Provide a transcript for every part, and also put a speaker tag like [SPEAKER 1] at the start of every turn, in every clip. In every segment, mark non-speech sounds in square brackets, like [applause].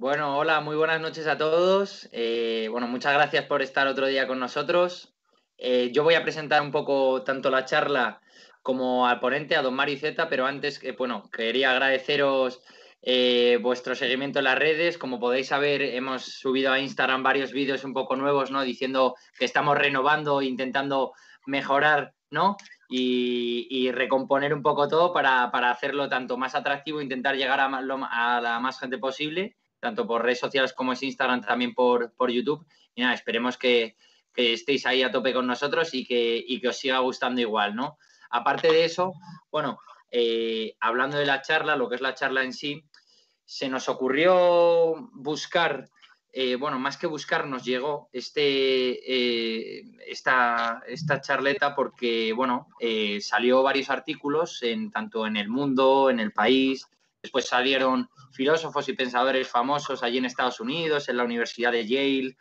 [SPEAKER 1] Bueno, hola, muy buenas noches a todos. Eh, bueno, muchas gracias por estar otro día con nosotros. Eh, yo voy a presentar un poco tanto la charla como al ponente, a don Mario pero antes, bueno, quería agradeceros eh, vuestro seguimiento en las redes. Como podéis saber, hemos subido a Instagram varios vídeos un poco nuevos, ¿no? Diciendo que estamos renovando, intentando mejorar, ¿no? Y, recomponer un poco todo para, hacerlo tanto más atractivo, intentar llegar a, a, la más gente posible, tanto por redes sociales como es Instagram, también por, por YouTube. Y nada, esperemos que, que, estéis ahí a tope con nosotros y que, y que os siga gustando igual, ¿no? Aparte de eso, bueno, eh, hablando de la charla, lo que es la charla en sí, se nos ocurrió buscar, eh, bueno, más que buscar, nos llegó este, eh, esta, esta, charleta porque, bueno, salió varios artículos en, tanto en el mundo, en el país, después salieron filósofos y pensadores famosos allí en Estados Unidos, en la Universidad de Yale,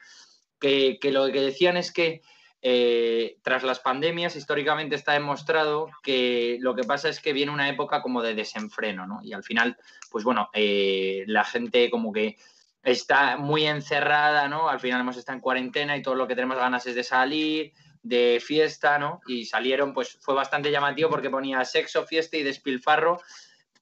[SPEAKER 1] que, que lo que decían es que eh, tras las pandemias, históricamente está demostrado que lo que pasa es que viene una época como de desenfreno, ¿no? Y al final, pues bueno, eh, la gente como que está muy encerrada, ¿no? Al final hemos estado en cuarentena y todo lo que tenemos ganas es de salir, de fiesta, ¿no? Y salieron, pues fue bastante llamativo porque ponía sexo, fiesta y despilfarro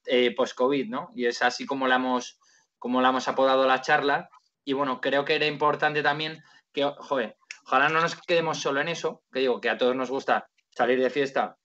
[SPEAKER 1] eh, post-COVID, ¿no? Y es así como la, hemos, como la hemos apodado la charla. Y bueno, creo que era importante también que, joder, Ojalá no nos quedemos solo en eso, que digo, que a todos nos gusta salir de fiesta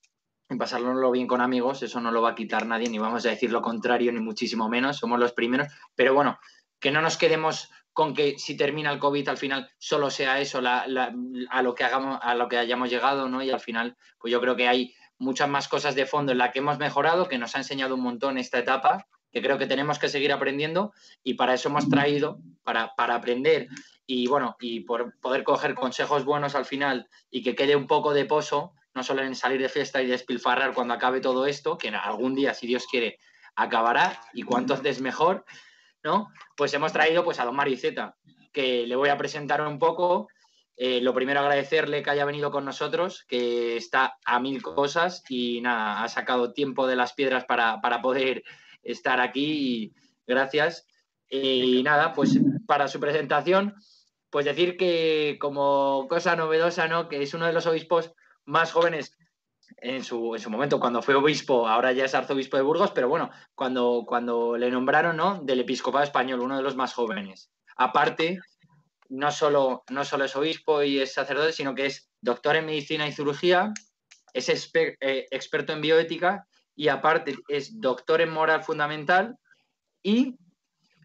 [SPEAKER 1] y pasárnoslo bien con amigos, eso no lo va a quitar nadie, ni vamos a decir lo contrario, ni muchísimo menos, somos los primeros, pero bueno, que no nos quedemos con que si termina el COVID al final solo sea eso a lo que hagamos, a lo que hayamos llegado, ¿no? Y al final, pues yo creo que hay muchas más cosas de fondo en la que hemos mejorado, que nos ha enseñado un montón esta etapa, que creo que tenemos que seguir aprendiendo y para eso hemos traído, para, para aprender y bueno, y por poder coger consejos buenos al final y que quede un poco de pozo, no solo en salir de fiesta y despilfarrar cuando acabe todo esto, que algún día, si Dios quiere, acabará y cuanto antes mejor, ¿no? Pues hemos traído pues a don Mario Zeta, que le voy a presentar un poco. Eh, lo primero agradecerle que haya venido con nosotros, que está a mil cosas y nada, ha sacado tiempo de las piedras para, para poder estar aquí y gracias. Y nada, pues para su presentación, pues decir que como cosa novedosa, ¿no? Que es uno de los obispos más jóvenes en su, en su momento, cuando fue obispo, ahora ya es arzobispo de Burgos, pero bueno, cuando, cuando le nombraron, ¿no? Del episcopado español, uno de los más jóvenes. Aparte, no solo, no solo es obispo y es sacerdote, sino que es doctor en medicina y cirugía, es eh, experto en bioética y aparte es doctor en moral fundamental y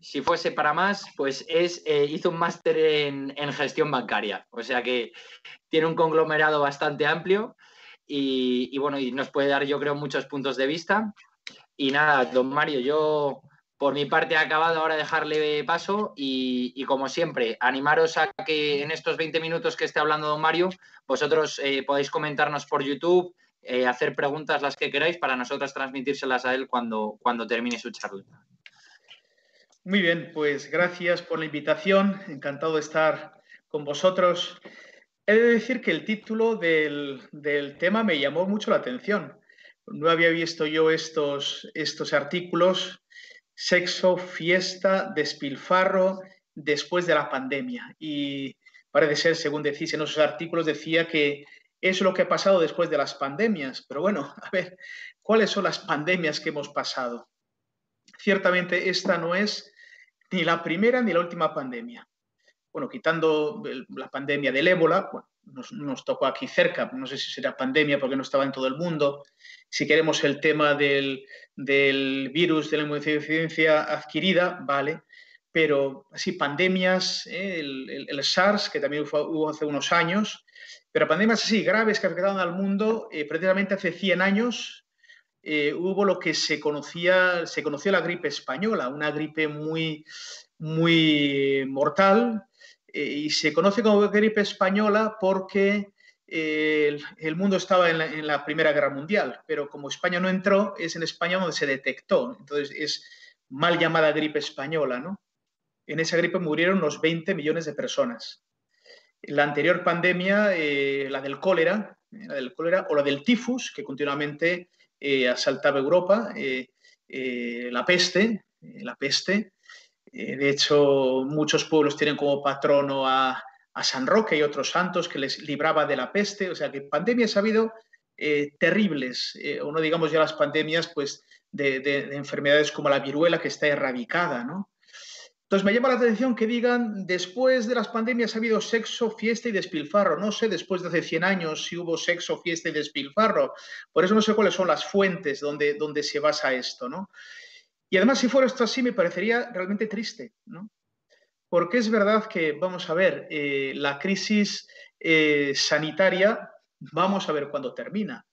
[SPEAKER 1] si fuese para más, pues es, eh, hizo un máster en, gestión bancaria. O sea que tiene un conglomerado bastante amplio y, bueno, y nos puede dar, yo creo, muchos puntos de vista. Y nada, don Mario, yo por mi parte he acabado ahora dejarle paso y, como siempre, animaros a que en estos 20 minutos que esté hablando don Mario, vosotros eh, podéis comentarnos por YouTube, eh, hacer preguntas las que queráis para nosotros transmitírselas a él cuando, cuando termine su charla.
[SPEAKER 2] Muy bien, pues gracias por la invitación. Encantado de estar con vosotros. He de decir que el título del, tema me llamó mucho la atención. No había visto yo estos, estos artículos, sexo, fiesta, despilfarro, después de la pandemia. Y parece ser, según decís en esos artículos, decía que es lo que ha pasado después de las pandemias. Pero bueno, [laughs] a ver, ¿cuáles son las pandemias que hemos pasado? Ciertamente esta no es ni la primera ni la última pandemia. Bueno, quitando la pandemia del ébola, nos, tocó aquí cerca, no sé si será pandemia porque no estaba en todo el mundo. Si queremos el tema del, virus de la inmunodeficiencia adquirida, vale, pero así pandemias, ¿eh? el, SARS, que también hubo hace unos años, pero pandemias así graves que afectaron al mundo, eh, precisamente hace 100 años, eh, hubo lo que se conocía, se conoció la gripe española, una gripe muy, muy mortal, y se conoce como gripe española porque eh, el, mundo estaba en la, Primera Guerra Mundial, pero como España no entró, es en España donde se detectó. Entonces es mal llamada gripe española, ¿no? En esa gripe murieron unos 20 millones de personas. La anterior pandemia, la del cólera, la del cólera o la del tifus, que continuamente eh, asaltaba Europa, eh, eh, la peste, la peste, Eh, de hecho, muchos pueblos tienen como patrono a, San Roque y otros santos que les libraba de la peste. O sea que pandemias ha habido eh, terribles, o no digamos ya las pandemias pues, de, de, enfermedades como la viruela que está erradicada, ¿no? Entonces me llama la atención que digan, después de las pandemias ha habido sexo, fiesta y despilfarro. No sé después de hace 100 años si hubo sexo, fiesta y despilfarro. Por eso no sé cuáles son las fuentes donde, donde se basa esto, ¿no? Y además, si fuera esto así, me parecería realmente triste, ¿no? Porque es verdad que, vamos a ver, eh, la crisis eh, sanitaria, vamos a ver cuándo termina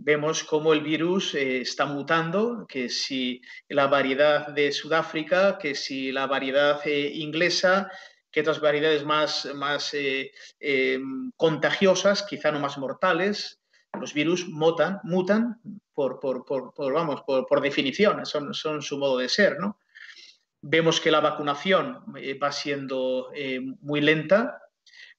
[SPEAKER 2] vemos cómo el virus eh, está mutando, que si la variedad de Sudáfrica, que si la variedad eh, inglesa, que otras variedades más, más eh, contagiosas, quizá no más mortales, los virus mutan, mutan por, por, por, vamos, por, definición, son, son, su modo de ser. ¿no? Vemos que la vacunación va siendo muy lenta,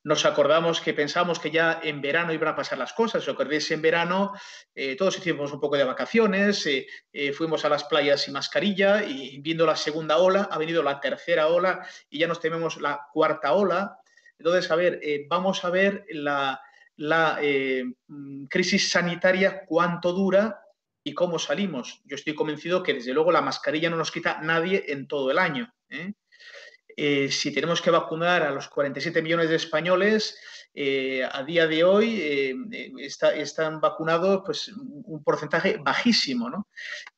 [SPEAKER 2] nos acordamos que pensamos que ya en verano iban a pasar las cosas. ¿Os acordáis? En verano eh, todos hicimos un poco de vacaciones, eh, eh, fuimos a las playas sin mascarilla y viendo la segunda ola, ha venido la tercera ola y ya nos tememos la cuarta ola. Entonces, a ver, vamos a ver la, la mm, crisis sanitaria, cuánto dura y cómo salimos. Yo estoy convencido que desde luego la mascarilla no nos quita nadie en todo el año. Eh, si tenemos que vacunar a los 47 millones de españoles, eh, a día de hoy eh, están vacunados pues, un porcentaje bajísimo, ¿no?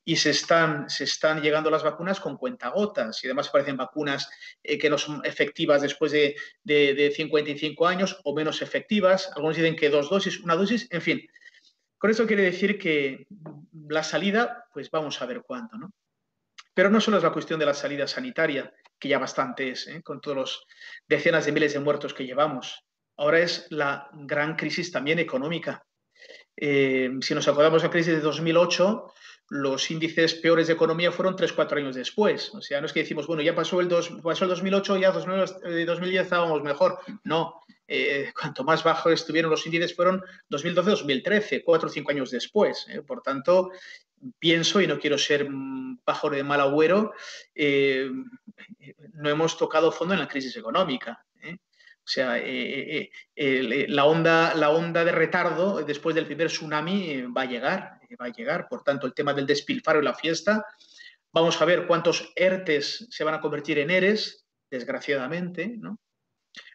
[SPEAKER 2] Y se están, se están llegando las vacunas con cuentagotas y además parecen vacunas que no son efectivas después de, de, 55 años o menos efectivas. Algunos dicen que dos dosis, una dosis, en fin. Con eso quiere decir que la salida, pues vamos a ver cuándo, ¿no? Pero no solo es la cuestión de la salida sanitaria, que ya bastante es, ¿eh? con todos los decenas de miles de muertos que llevamos. Ahora es la gran crisis también económica. Eh, si nos acordamos de la crisis de 2008, los índices peores de economía fueron 3-4 años después. O sea, no es que decimos, bueno, ya pasó el, pasó el 2008, ya 2010 eh, estábamos mejor. No, cuanto más bajos estuvieron los índices fueron 2012-2013, 4 o 5 años después. Por tanto, pienso, y no quiero ser pájaro de mal agüero, eh, no hemos tocado fondo en la crisis económica. ¿Eh? O sea, eh, la, onda, la onda de retardo después del primer tsunami va a llegar, va a llegar. Por tanto, el tema del despilfarro y la fiesta, vamos a ver cuántos ERTES se van a convertir en ERES, desgraciadamente,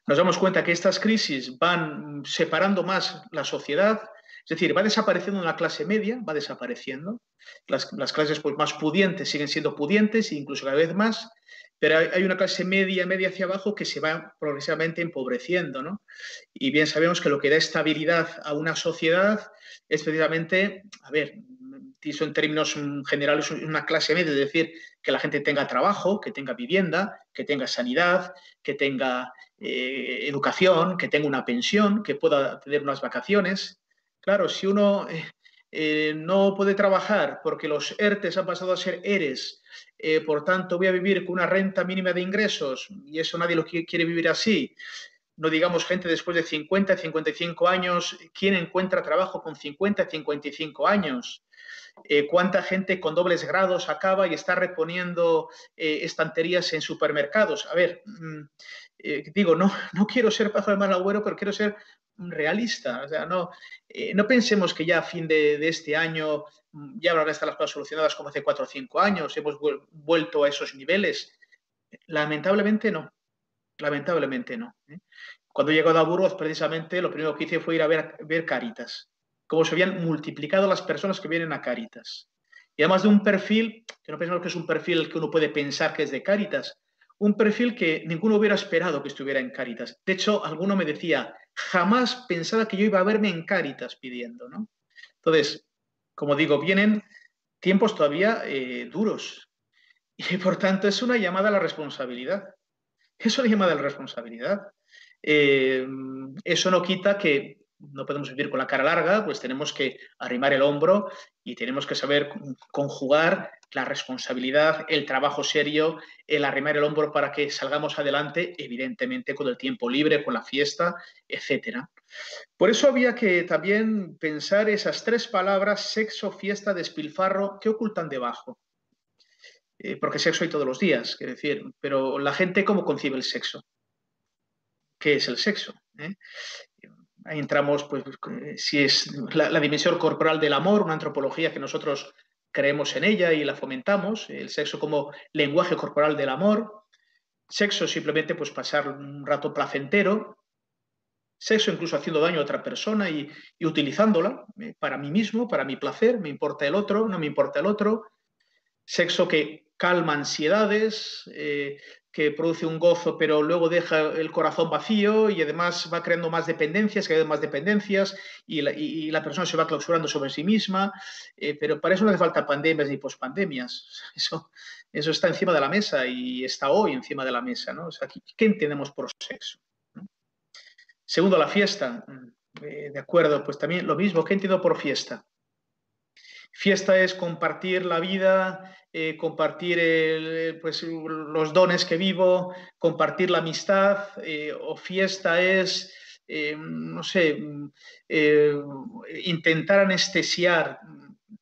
[SPEAKER 2] Nos damos cuenta que estas crisis van separando más la sociedad, es decir, va desapareciendo una clase media, va desapareciendo. Las, clases pues, más pudientes siguen siendo pudientes, incluso cada vez más, pero hay, una clase media, media hacia abajo que se va progresivamente empobreciendo. ¿no? Y bien sabemos que lo que da estabilidad a una sociedad es precisamente, a ver, eso en términos generales una clase media, es decir, que la gente tenga trabajo, que tenga vivienda, que tenga sanidad, que tenga eh, educación, que tenga una pensión, que pueda tener unas vacaciones. Claro, si uno eh, eh, no puede trabajar porque los ERTES han pasado a ser ERES, eh, por tanto voy a vivir con una renta mínima de ingresos y eso nadie lo quiere vivir así. No digamos gente después de 50, 55 años, ¿quién encuentra trabajo con 50, 55 años? cuánta gente con dobles grados acaba y está reponiendo estanterías en supermercados. A ver, mm, digo, no, no quiero ser pajo de mal agüero, pero quiero ser realista. O sea, no, eh, no pensemos que ya a fin de, este año mm, ya habrán estado las cosas solucionadas como hace cuatro o cinco años, hemos vuelto a esos niveles. Lamentablemente no. Lamentablemente no. ¿eh? Cuando he llegado a Burgos, precisamente, lo primero que hice fue ir a ver, ver Caritas, cómo se habían multiplicado las personas que vienen a Caritas. Y además de un perfil, que no pensamos que es un perfil que uno puede pensar que es de Caritas, un perfil que ninguno hubiera esperado que estuviera en Caritas. De hecho, alguno me decía, jamás pensaba que yo iba a verme en Caritas pidiendo, ¿no? Entonces, como digo, vienen tiempos todavía eh, duros [laughs] y por tanto es una llamada a la responsabilidad. Es una llamada a la responsabilidad. Eh, eso no quita que no podemos vivir con la cara larga, pues tenemos que arrimar el hombro y tenemos que saber conjugar la responsabilidad, el trabajo serio, el arrimar el hombro para que salgamos adelante, evidentemente con el tiempo libre, con la fiesta, etc. Por eso había que también pensar esas tres palabras, sexo, fiesta, despilfarro, ¿qué ocultan debajo? porque sexo hay todos los días, quiero decir, pero la gente cómo concibe el sexo. ¿Qué es el sexo? Ahí entramos, pues, si es la, dimensión corporal del amor, una antropología que nosotros creemos en ella y la fomentamos, el sexo como lenguaje corporal del amor, sexo simplemente pues pasar un rato placentero, sexo incluso haciendo daño a otra persona y, utilizándola eh, para mí mismo, para mi placer, me importa el otro, no me importa el otro, sexo que calma ansiedades, eh, que produce un gozo, pero luego deja el corazón vacío y además va creando más dependencias, vez más dependencias y la, persona se va clausurando sobre sí misma. Eh, pero para eso no hace falta pandemias ni pospandemias. [laughs] Eso, eso está encima de la mesa y está hoy encima de la mesa. ¿no? ¿Qué entendemos por sexo? Segundo, la fiesta. Eh, de acuerdo, pues también lo mismo. ¿Qué entiendo por fiesta? Fiesta es compartir la vida, eh, compartir pues, los dones que vivo, compartir la amistad, eh, o fiesta es, eh, no sé, intentar anestesiar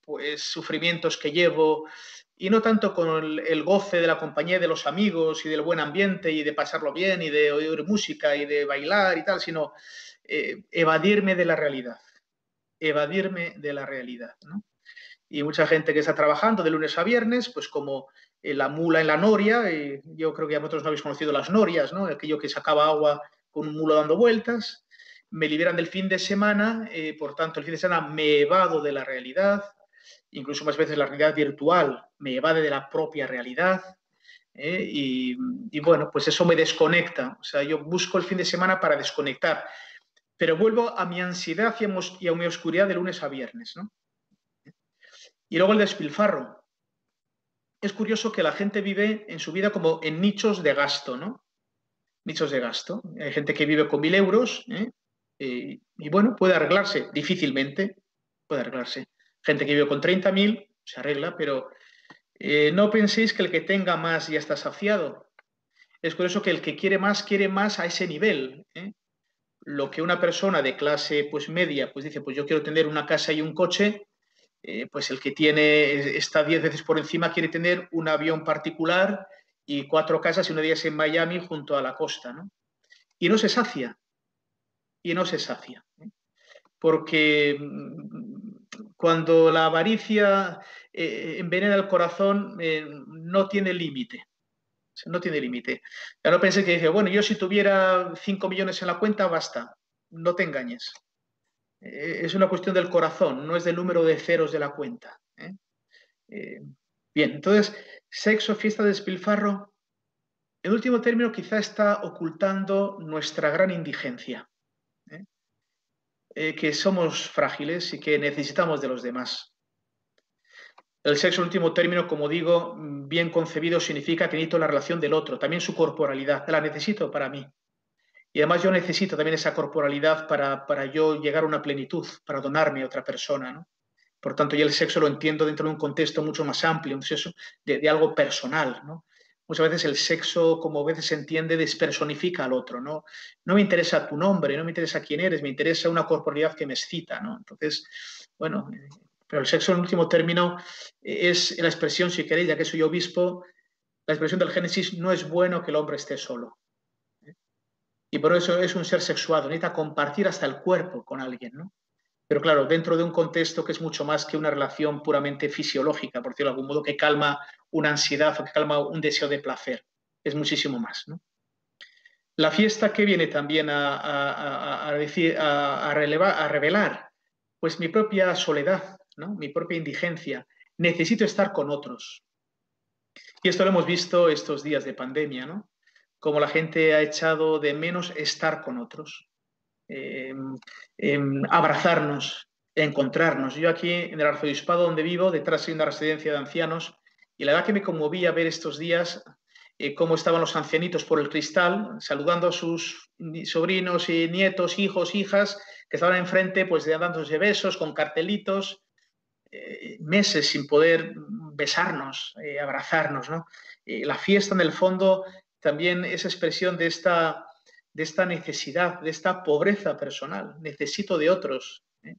[SPEAKER 2] pues, sufrimientos que llevo, y no tanto con el, goce de la compañía de los amigos y del buen ambiente y de pasarlo bien y de oír música y de bailar y tal, sino evadirme de la realidad, evadirme de la realidad. ¿no? Y mucha gente que está trabajando de lunes a viernes, pues como eh, la mula en la noria, y yo creo que ya vosotros no habéis conocido las norias, ¿no? aquello que sacaba agua con un mulo dando vueltas, me liberan del fin de semana, eh, por tanto el fin de semana me evado de la realidad, incluso más veces la realidad virtual me evade de la propia realidad, ¿eh? y, bueno, pues eso me desconecta, o sea, yo busco el fin de semana para desconectar, pero vuelvo a mi ansiedad y a mi oscuridad de lunes a viernes, ¿no? Y luego el despilfarro. Es curioso que la gente vive en su vida como en nichos de gasto, ¿no? Nichos de gasto. Hay gente que vive con mil euros ¿eh? y, bueno, puede arreglarse difícilmente, puede arreglarse. Gente que vive con 30.000 se arregla, pero eh, no penséis que el que tenga más ya está saciado. Es curioso que el que quiere más, quiere más a ese nivel. ¿eh? Lo que una persona de clase pues media pues dice, pues yo quiero tener una casa y un coche, eh, pues el que tiene, está 10 veces por encima, quiere tener un avión particular y cuatro casas y una de ellas en Miami junto a la costa, ¿no? Y no se sacia, y no se sacia. ¿eh? Porque mm, cuando la avaricia eh, envenena el corazón, no tiene límite. No tiene límite. Ya no pensé que dice, bueno, yo si tuviera 5 millones en la cuenta, basta. No te engañes. Eh, es una cuestión del corazón, no es del número de ceros de la cuenta. ¿eh? Eh, bien, entonces, sexo, fiesta, despilfarro, en último término quizá está ocultando nuestra gran indigencia, que somos frágiles y que necesitamos de los demás. El sexo, en último término, como digo, bien concebido, significa que necesito la relación del otro, también su corporalidad, la necesito para mí. Y además yo necesito también esa corporalidad para, para yo llegar a una plenitud, para donarme a otra persona. ¿no? Por tanto, yo el sexo lo entiendo dentro de un contexto mucho más amplio, un sexo de, algo personal. ¿no? Muchas veces el sexo, como a veces se entiende, despersonifica al otro. ¿no? no me interesa tu nombre, no me interesa quién eres, me interesa una corporalidad que me excita. ¿no? Entonces, bueno, pero el sexo en último término es la expresión, si queréis, ya que soy obispo, la expresión del Génesis, no es bueno que el hombre esté solo. Y por eso es un ser sexuado, necesita compartir hasta el cuerpo con alguien, ¿no? Pero claro, dentro de un contexto que es mucho más que una relación puramente fisiológica, por decirlo de algún modo, que calma una ansiedad o que calma un deseo de placer. Es muchísimo más, ¿no? La fiesta que viene también a, revelar, pues mi propia soledad, mi propia indigencia. Necesito estar con otros. Y esto lo hemos visto estos días de pandemia, ¿no? Como la gente ha echado de menos estar con otros, em, em, abrazarnos, encontrarnos. Yo aquí en el arzobispado donde vivo, detrás hay una residencia de ancianos, y la verdad que me conmovía ver estos días eh, cómo estaban los ancianitos por el cristal, saludando a sus sobrinos y nietos, hijos, hijas, que estaban enfrente, pues dándose besos con cartelitos, eh, meses sin poder besarnos, eh, abrazarnos, ¿no? la fiesta en el fondo también esa expresión de esta, necesidad, de esta pobreza personal. Necesito de otros, ¿eh?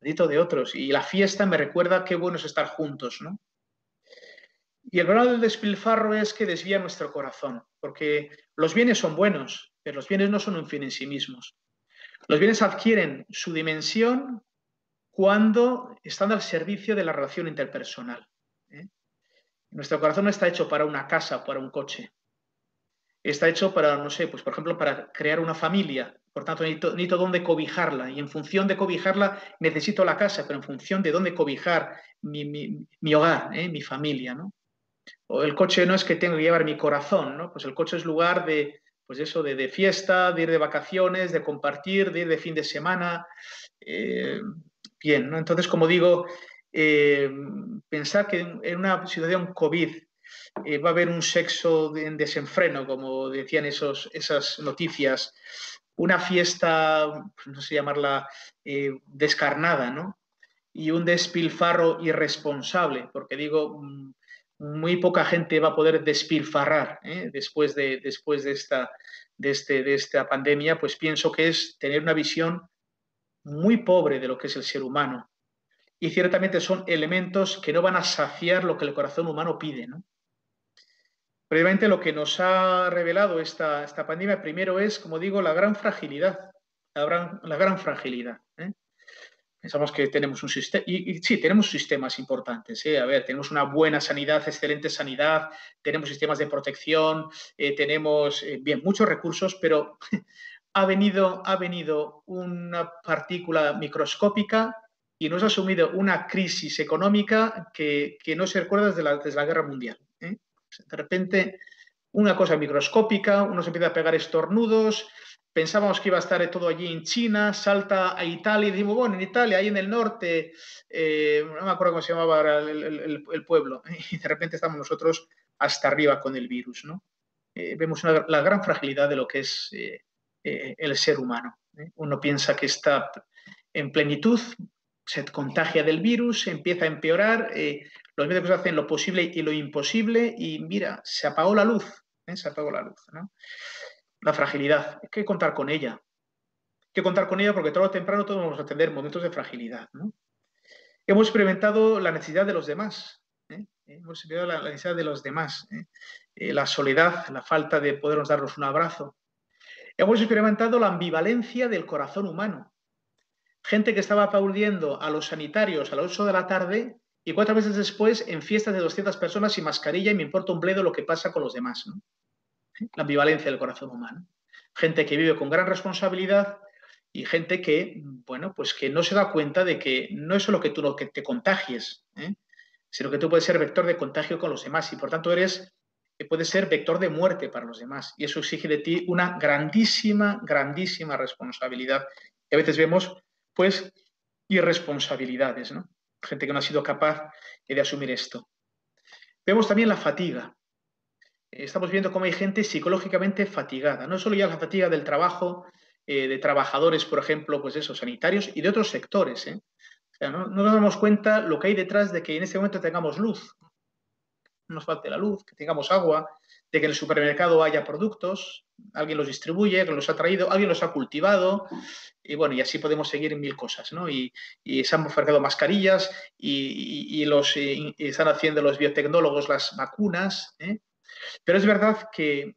[SPEAKER 2] necesito de otros. Y la fiesta me recuerda qué bueno es estar juntos, ¿no? Y el problema del despilfarro es que desvía nuestro corazón, porque los bienes son buenos, pero los bienes no son un fin en sí mismos. Los bienes adquieren su dimensión cuando están al servicio de la relación interpersonal. ¿eh? Nuestro corazón no está hecho para una casa para un coche. Está hecho para, no sé, pues por ejemplo, para crear una familia. Por tanto, necesito, dónde cobijarla. Y en función de cobijarla, necesito la casa, pero en función de dónde cobijar mi, hogar, ¿eh? mi familia. ¿no? O el coche no es que tengo que llevar mi corazón, ¿no? Pues el coche es lugar de, pues eso, de, fiesta, de ir de vacaciones, de compartir, de ir de fin de semana. Eh, bien, ¿no? Entonces, como digo, eh, pensar que en una situación COVID eh, va a haber un sexo en desenfreno, como decían esos, esas noticias, una fiesta, pues no sé llamarla, eh, descarnada, ¿no? Y un despilfarro irresponsable, porque digo, mm, muy poca gente va a poder despilfarrar después, de, después de, esta, de, este, de esta pandemia, pues pienso que es tener una visión muy pobre de lo que es el ser humano. Y ciertamente son elementos que no van a saciar lo que el corazón humano pide. ¿no? Previamente lo que nos ha revelado esta, pandemia primero es, como digo, la gran fragilidad. La gran, fragilidad. ¿eh? Pensamos que tenemos un sistema, y, sí, tenemos sistemas importantes. ¿eh? A ver, tenemos una buena sanidad, excelente sanidad, tenemos sistemas de protección, eh, tenemos, bien, muchos recursos, pero [laughs] ha venido, una partícula microscópica y nos ha asumido una crisis económica que, no se recuerda desde la guerra mundial. De repente, una cosa microscópica, uno se empieza a pegar estornudos, pensábamos que iba a estar todo allí en China, salta a Italia y decimos, bueno, en Italia, ahí en el norte, eh, no me acuerdo cómo se llamaba el, pueblo, [laughs] y de repente estamos nosotros hasta arriba con el virus. ¿no? Eh, vemos la gran fragilidad de lo que es eh, el ser humano. Uno piensa que está en plenitud, se contagia del virus, empieza a empeorar, los médicos hacen lo posible y lo imposible y mira, se apagó la luz, se apagó la luz. La fragilidad, hay que contar con ella. Hay que contar con ella porque todo o temprano todos vamos a tener momentos de fragilidad. Hemos experimentado la necesidad de los demás. Hemos experimentado la necesidad de los demás. la soledad, la falta de podernos darnos un abrazo. Hemos experimentado la ambivalencia del corazón humano. Gente que estaba aplaudiendo a los sanitarios a las 8 de la tarde y cuatro meses después en fiestas de 200 personas sin mascarilla y me importa un bledo lo que pasa con los demás. La ambivalencia del corazón humano. Gente que vive con gran responsabilidad y gente que, bueno, pues que no se da cuenta de que no es solo que tú lo que te contagies, ¿eh? sino que tú puedes ser vector de contagio con los demás y por tanto eres puede ser vector de muerte para los demás. Y eso exige de ti una grandísima, grandísima responsabilidad. Y a veces vemos, pues, irresponsabilidades, ¿no? Gente que no ha sido capaz de asumir esto. Vemos también la fatiga. Estamos viendo cómo hay gente psicológicamente fatigada. No solo ya la fatiga del trabajo, eh, de trabajadores, por ejemplo, pues eso, sanitarios y de otros sectores. ¿eh? no, no, nos damos cuenta lo que hay detrás de que en este momento tengamos luz, nos falte la luz, que tengamos agua, de que en el supermercado haya productos, alguien los distribuye, alguien los ha traído, alguien los ha cultivado, y bueno, y así podemos seguir en mil cosas, ¿no? Y, se han ofertado mascarillas y, los, están haciendo los biotecnólogos las vacunas, ¿eh? Pero es verdad que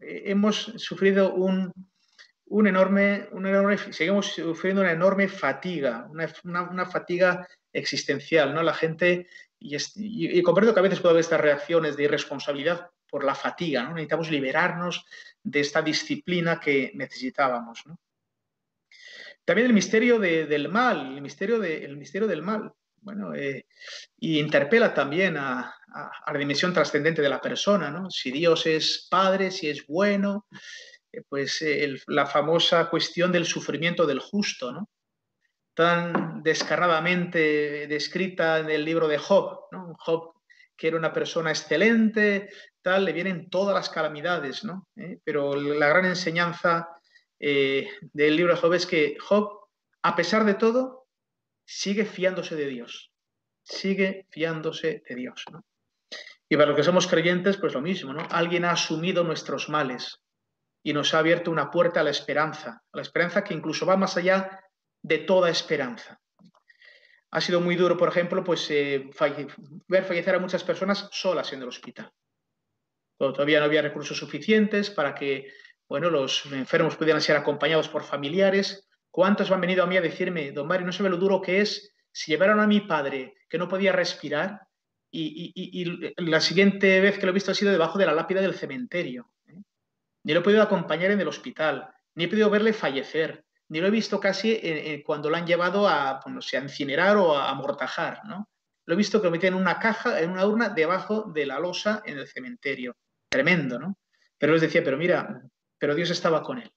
[SPEAKER 2] hemos sufrido un, enorme, enorme, seguimos sufriendo una enorme fatiga, una, una, fatiga existencial, ¿no? La gente y, comprendo que a veces puede haber estas reacciones de irresponsabilidad por la fatiga, ¿no? Necesitamos liberarnos de esta disciplina que necesitábamos, También el misterio del mal, el misterio, de, misterio del mal, bueno, eh, y interpela también a, la dimensión trascendente de la persona, ¿no? Si Dios es padre, si es bueno, eh, pues la famosa cuestión del sufrimiento del justo, ¿no? Tan descarradamente descrita en el libro de Job. Job que era una persona excelente, tal, le vienen todas las calamidades, ¿no? ¿Eh? Pero la gran enseñanza eh, del libro de Job es que Job, a pesar de todo, sigue fiándose de Dios, sigue fiándose de Dios. Y para los que somos creyentes, pues lo mismo, ¿no? Alguien ha asumido nuestros males y nos ha abierto una puerta a la esperanza, a la esperanza que incluso va más allá de toda esperanza. Ha sido muy duro, por ejemplo, pues eh, ver fallecer a muchas personas solas en el hospital. Todavía no había recursos suficientes para que bueno, los enfermos pudieran ser acompañados por familiares. ¿Cuántos han venido a mí a decirme, don Mario, no sabe lo duro que es si llevaron a mi padre que no podía respirar y, la siguiente vez que lo he visto ha sido debajo de la lápida del cementerio? ¿eh? Ni lo he podido acompañar en el hospital, ni he podido verle fallecer, ni lo he visto casi cuando lo han llevado a, a incinerar o a amortajar, ¿no? Lo he visto que lo meten en una caja, en una urna, debajo de la losa en el cementerio. Tremendo, ¿no? Pero les decía, pero mira, pero Dios estaba con él.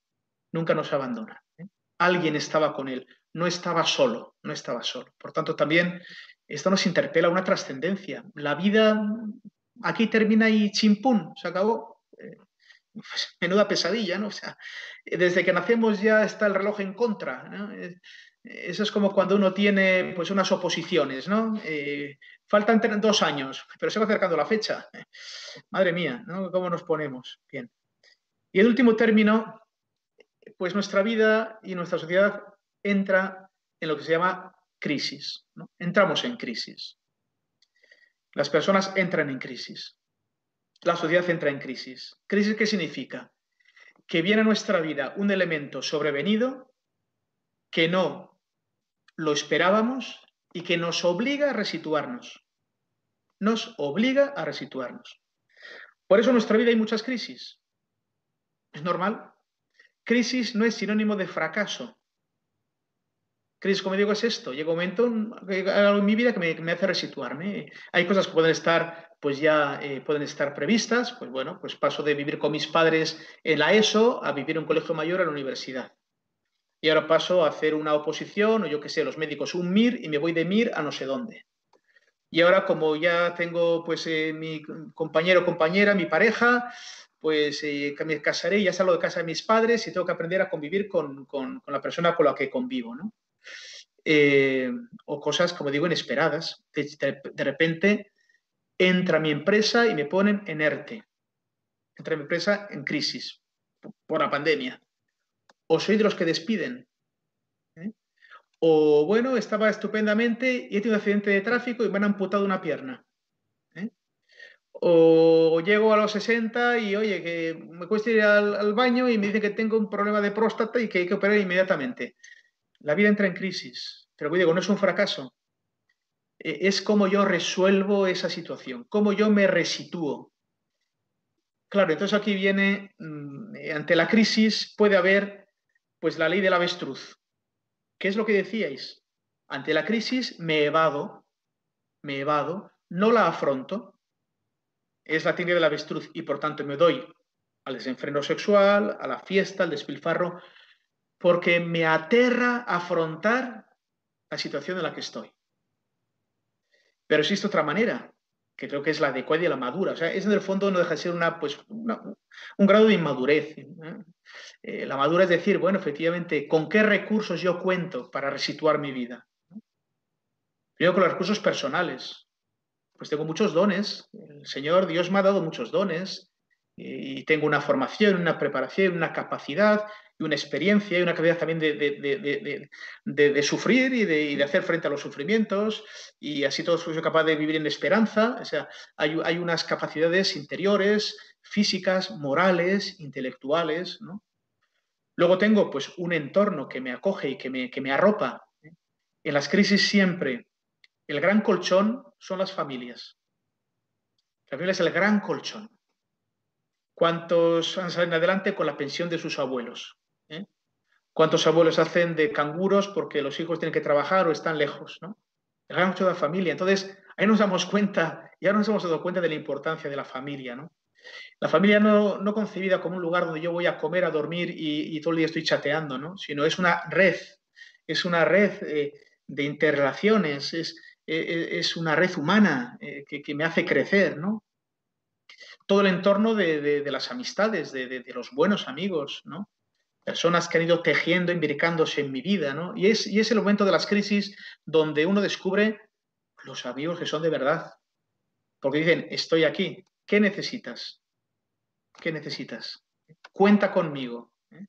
[SPEAKER 2] Nunca nos abandona. ¿eh? Alguien estaba con él. No estaba solo, no estaba solo. Por tanto, también esto nos interpela una trascendencia. La vida aquí termina y chimpún, se acabó. Pues, [laughs] menuda pesadilla, ¿no? O sea, desde que nacemos ya está el reloj en contra. Eso es como cuando uno tiene pues unas oposiciones, ¿no? Eh, faltan dos años, pero se va acercando la fecha. [laughs] Madre mía, ¿no? ¿Cómo nos ponemos? Bien. Y el último término, pues nuestra vida y nuestra sociedad entra en lo que se llama crisis. Entramos en crisis. Las personas entran en crisis. La sociedad entra en crisis. ¿Crisis qué significa? Que viene a nuestra vida un elemento sobrevenido que no lo esperábamos y que nos obliga a resituarnos. Nos obliga a resituarnos. Por eso en nuestra vida hay muchas crisis. Es normal. Crisis no es sinónimo de fracaso. Crisis, como digo, es esto. Llega un momento en mi vida que me, hace resituarme. Hay cosas que pueden estar, pues ya eh, pueden estar previstas. Pues bueno, pues paso de vivir con mis padres en la ESO a vivir en un colegio mayor a la universidad. Y ahora paso a hacer una oposición, o yo qué sé, los médicos un MIR y me voy de MIR a no sé dónde. Y ahora, como ya tengo pues eh, mi compañero compañera, mi pareja, pues eh, me casaré, ya salgo de casa de mis padres y tengo que aprender a convivir con, la persona con la que convivo, ¿no? Eh, o cosas, como digo, inesperadas. De, repente entra mi empresa y me ponen en ERTE. Entra mi empresa en crisis por la pandemia. O soy de los que despiden. ¿eh? O bueno, estaba estupendamente y he tenido un accidente de tráfico y me han amputado una pierna. O llego a los 60 y, oye, que me cuesta ir al, baño y me dicen que tengo un problema de próstata y que hay que operar inmediatamente. La vida entra en crisis, pero digo, no es un fracaso. E, es como yo resuelvo esa situación, cómo yo me resitúo. Claro, entonces aquí viene, mm, ante la crisis puede haber pues la ley del avestruz. ¿Qué es lo que decíais? Ante la crisis me evado, me evado, no la afronto, es la técnica del avestruz y por tanto me doy al desenfreno sexual, a la fiesta, al despilfarro, porque me aterra afrontar la situación en la que estoy. Pero existe otra manera, que creo que es la adecuada y la madura. O sea, es en el fondo no deja de ser una, pues, un grado de inmadurez. Eh, la madura es decir, bueno, efectivamente, ¿con qué recursos yo cuento para resituar mi vida? Primero con los recursos personales, pues tengo muchos dones. El Señor Dios me ha dado muchos dones y tengo una formación, una preparación, una capacidad y una experiencia y una capacidad también de, sufrir y, de, hacer frente a los sufrimientos y así todo soy capaz de vivir en esperanza. O sea, hay, hay unas capacidades interiores, físicas, morales, intelectuales. Luego tengo pues un entorno que me acoge y que me, que me arropa. En las crisis siempre el gran colchón son las familias. La familia es el gran colchón. ¿Cuántos han salido adelante con la pensión de sus abuelos? ¿Eh? ¿Cuántos abuelos hacen de canguros porque los hijos tienen que trabajar o están lejos? ¿no? El gran de la familia. Entonces, ahí nos damos cuenta, ya nos hemos dado cuenta de la importancia de la familia. ¿no? La familia no, no concebida como un lugar donde yo voy a comer, a dormir y, todo el día estoy chateando, ¿no? sino es una red, es una red eh, de interrelaciones, es, e, e, es una red humana eh, que, me hace crecer, ¿no? Todo el entorno de, las amistades, de, los buenos amigos, ¿no? Personas que han ido tejiendo, imbricándose en mi vida, ¿no? Y es, el momento de las crisis donde uno descubre los amigos que son de verdad. Porque dicen, estoy aquí, ¿qué necesitas? ¿Qué necesitas? Cuenta conmigo. ¿eh?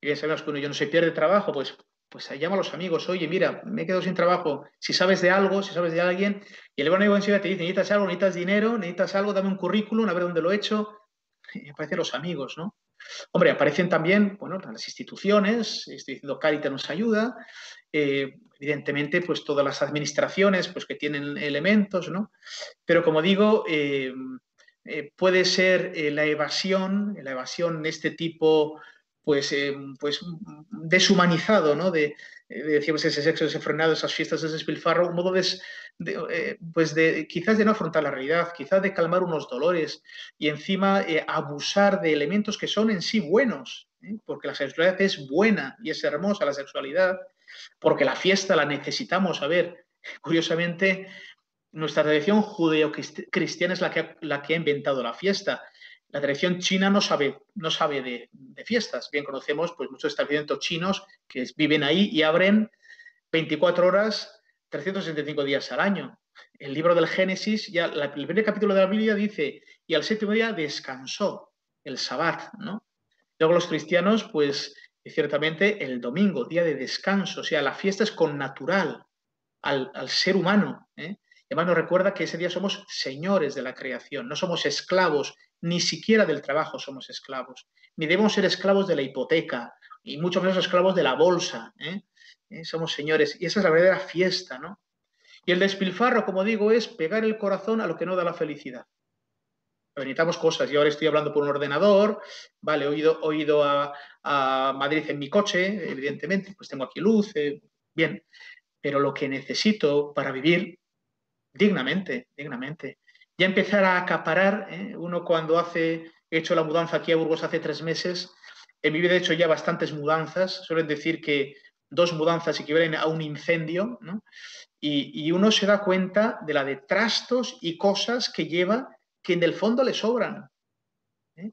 [SPEAKER 2] Y bien sabemos que uno yo no se pierde trabajo, pues pues llama a los amigos, oye, mira, me he quedado sin trabajo, si sabes de algo, si sabes de alguien, y el amigo enseguida te dice, necesitas algo, necesitas dinero, necesitas algo, dame un currículum, a ver dónde lo he hecho, [laughs] y aparecen los amigos, ¿no? Hombre, aparecen también, bueno, las instituciones, estoy diciendo Caritas nos ayuda, eh, evidentemente, pues todas las administraciones, pues que tienen elementos, ¿no? Pero como digo, eh, eh, puede ser la evasión, la evasión en este tipo pues, pues deshumanizado, ¿no? De, decíamos ese sexo desenfrenado, esas fiestas de despilfarro, un modo de, eh, pues de, quizás de no afrontar la realidad, quizás de calmar unos dolores y encima eh, abusar de elementos que son en sí buenos, porque la sexualidad es buena y es hermosa la sexualidad, porque la fiesta la necesitamos. A ver, curiosamente, nuestra tradición judeo-cristiana es la que, la que ha inventado la fiesta la tradición china no sabe, no sabe de, fiestas. Bien conocemos pues, muchos establecimientos chinos que viven ahí y abren 24 horas, 365 días al año. El libro del Génesis, ya el primer capítulo de la Biblia dice, y al séptimo día descansó, el sabbat, ¿no? Luego los cristianos, pues ciertamente el domingo, día de descanso, o sea, la fiesta es con natural al, ser humano. ¿eh? Además nos recuerda que ese día somos señores de la creación, no somos esclavos ni siquiera del trabajo somos esclavos, ni debemos ser esclavos de la hipoteca, y mucho menos esclavos de la bolsa. ¿eh? ¿Eh? Somos señores, y esa es la verdadera fiesta, ¿no? Y el despilfarro, como digo, es pegar el corazón a lo que no da la felicidad. Necesitamos cosas. Yo ahora estoy hablando por un ordenador, vale, he he ido a, Madrid en mi coche, evidentemente, pues tengo aquí luz, bien, pero lo que necesito para vivir dignamente, dignamente, ya empezar a acaparar. ¿eh? Uno cuando hace, he hecho la mudanza aquí a Burgos hace tres meses, en mi vida he hecho ya bastantes mudanzas, suelen decir que dos mudanzas equivalen a un incendio, ¿no? y, uno se da cuenta de la de trastos y cosas que lleva que en el fondo le sobran. ¿eh?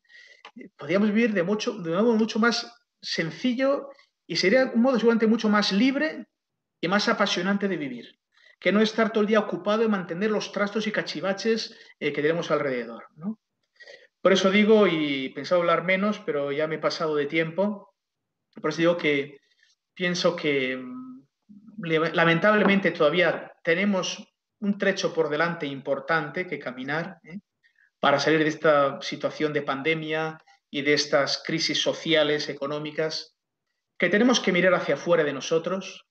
[SPEAKER 2] Podríamos vivir de, mucho, de un modo mucho más sencillo y sería un modo seguramente mucho más libre y más apasionante de vivir que no estar todo el día ocupado en mantener los trastos y cachivaches eh, que tenemos alrededor. Por eso digo, y pensaba hablar menos, pero ya me he pasado de tiempo, por eso digo que pienso que mm, lamentablemente todavía tenemos un trecho por delante importante que caminar ¿eh? para salir de esta situación de pandemia y de estas crisis sociales, económicas, que tenemos que mirar hacia afuera de nosotros,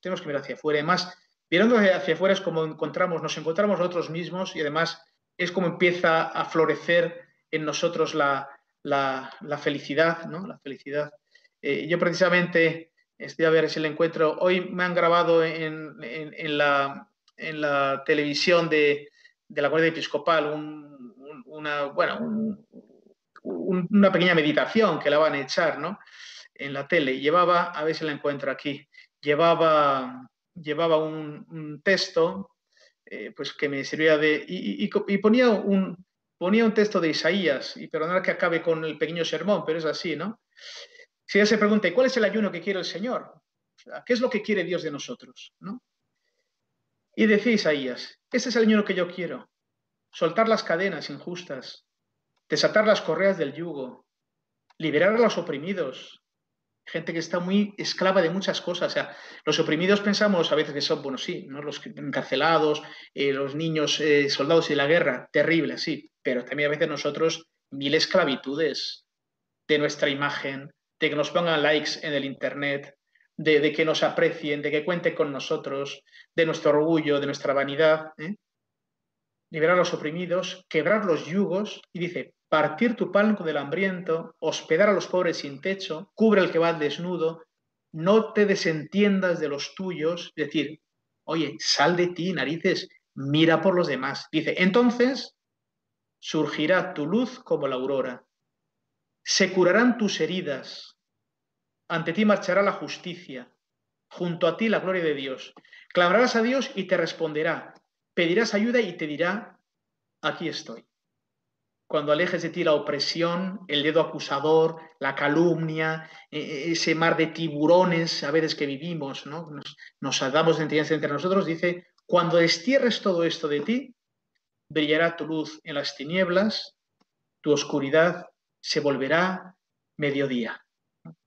[SPEAKER 2] tenemos que mirar hacia afuera. Además, Mirando hacia afuera es como encontramos, nos encontramos nosotros mismos y además es como empieza a florecer en nosotros la, felicidad, ¿no? La felicidad. Eh, yo precisamente, estoy a ver si le encuentro, hoy me han grabado en, la, en la, televisión de, la Guardia Episcopal una, bueno, una pequeña meditación que la van a echar, ¿no? En la tele. Llevaba, a ver si la encuentro aquí, llevaba llevaba un, texto eh, pues que me servía de... Y, ponía, un, ponía un texto de Isaías, y perdonad que acabe con el pequeño sermón, pero es así, ¿no? Si ella se pregunta, ¿cuál es el ayuno que quiere el Señor? ¿Qué es lo que quiere Dios de nosotros? ¿no? Y decía Isaías, este es el ayuno que yo quiero, soltar las cadenas injustas, desatar las correas del yugo, liberar a los oprimidos, gente que está muy esclava de muchas cosas. O sea, los oprimidos pensamos a veces que son, bueno, sí, ¿no? los encarcelados, eh, los niños eh, soldados de la guerra, terrible, sí, pero también a veces nosotros mil esclavitudes de nuestra imagen, de que nos pongan likes en el Internet, de, que nos aprecien, de que cuenten con nosotros, de nuestro orgullo, de nuestra vanidad. ¿eh? Liberar a los oprimidos, quebrar los yugos, y dice, partir tu palco del hambriento, hospedar a los pobres sin techo, cubre al que va desnudo, no te desentiendas de los tuyos, es decir, oye, sal de ti, narices, mira por los demás. Dice, entonces surgirá tu luz como la aurora, se curarán tus heridas, ante ti marchará la justicia, junto a ti la gloria de Dios. Clamarás a Dios y te responderá, pedirás ayuda y te dirá, aquí estoy cuando alejes de ti la opresión, el dedo acusador, la calumnia, e, e, ese mar de tiburones a veces que vivimos, ¿no? nos, nos damos de entidades entre nosotros, dice, cuando destierres todo esto de ti, brillará tu luz en las tinieblas, tu oscuridad se volverá mediodía.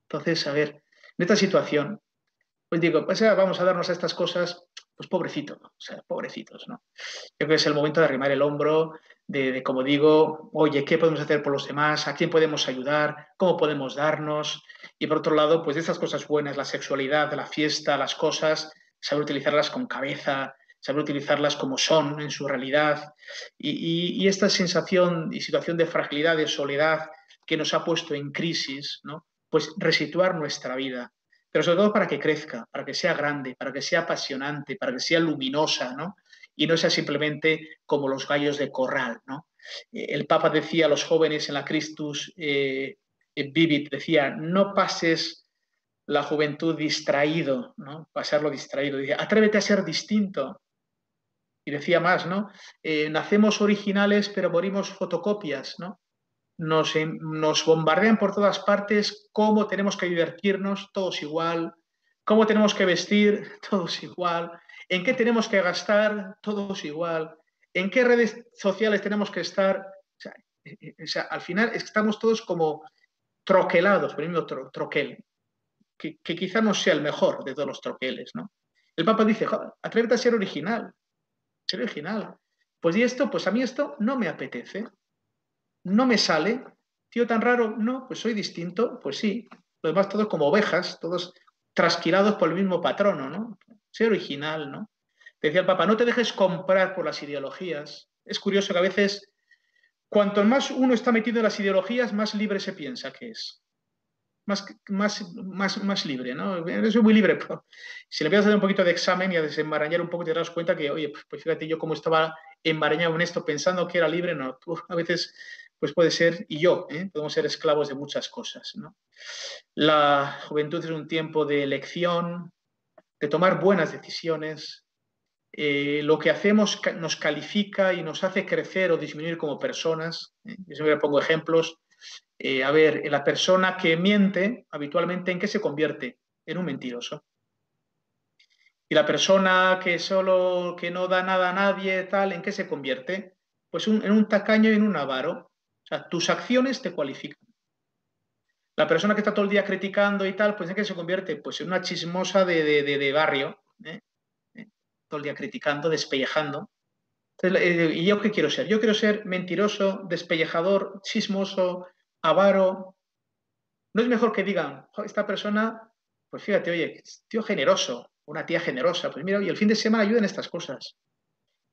[SPEAKER 2] Entonces, a ver, en esta situación, pues digo, pues vamos a darnos a estas cosas, pues pobrecitos, o sea, pobrecitos, ¿no? Yo creo que es el momento de arrimar el hombro, de, como digo, oye, ¿qué podemos hacer por los demás? ¿A quién podemos ayudar? ¿Cómo podemos darnos? Y por otro lado, pues de estas cosas buenas, la sexualidad, la fiesta, las cosas, saber utilizarlas con cabeza, saber utilizarlas como son en su realidad. Y, y, esta sensación y situación de fragilidad, de soledad que nos ha puesto en crisis, ¿no? Pues resituar nuestra vida pero sobre todo para que crezca, para que sea grande, para que sea apasionante, para que sea luminosa, ¿no? Y no sea simplemente como los gallos de corral, ¿no? Eh, el Papa decía a los jóvenes en la Christus eh, Vivit, decía, no pases la juventud distraído, ¿no? Pasarlo distraído. Dice, atrévete a ser distinto. Y decía más, ¿no? Eh, nacemos originales, pero morimos fotocopias, ¿no? Nos, bombardean por todas partes cómo tenemos que divertirnos, todos igual, cómo tenemos que vestir, [laughs] todos igual, en qué tenemos que gastar, todos igual, en qué redes sociales tenemos que estar. Eh, eh, al final estamos todos como troquelados, por ejemplo, troquel, que, que, quizá no sea el mejor de todos los troqueles, ¿no? El Papa dice, atrévete a ser original, ser original. Pues y esto, pues a mí esto no me apetece no me sale, tío tan raro, no, pues soy distinto, pues sí, los demás todos como ovejas, todos trasquilados por el mismo patrono, ¿no? Sé original, ¿no? Decía el Papa, no te dejes comprar por las ideologías. Es curioso que a veces, cuanto más uno está metido en las ideologías, más libre se piensa que es. Más, más, más, más libre, ¿no? Soy muy libre. Pero si le voy a hacer un poquito de examen y a desenmarañar un poco, te das cuenta que, oye, pues, pues fíjate yo cómo estaba enmarañado en esto pensando que era libre, no. A veces pues puede ser, y yo, ¿eh? podemos ser esclavos de muchas cosas. La juventud es un tiempo de elección, de tomar buenas decisiones. Eh, lo que hacemos nos califica y nos hace crecer o disminuir como personas. ¿eh? Yo siempre pongo ejemplos. a ver, la persona que miente habitualmente, ¿en qué se convierte? En un mentiroso. Y la persona que solo, que no da nada a nadie, tal, ¿en qué se convierte? Pues en un tacaño y en un avaro. Tus acciones te cualifican. La persona que está todo el día criticando y tal, pues en qué se convierte? Pues en una chismosa de, barrio, ¿eh? ¿Eh? todo el día criticando, despellejando. ¿Y yo qué quiero ser? Yo quiero ser mentiroso, despellejador, chismoso, avaro. No es mejor que digan, esta persona, pues fíjate, oye, tío generoso, una tía generosa, pues mira, y el fin de semana ayuda en estas cosas.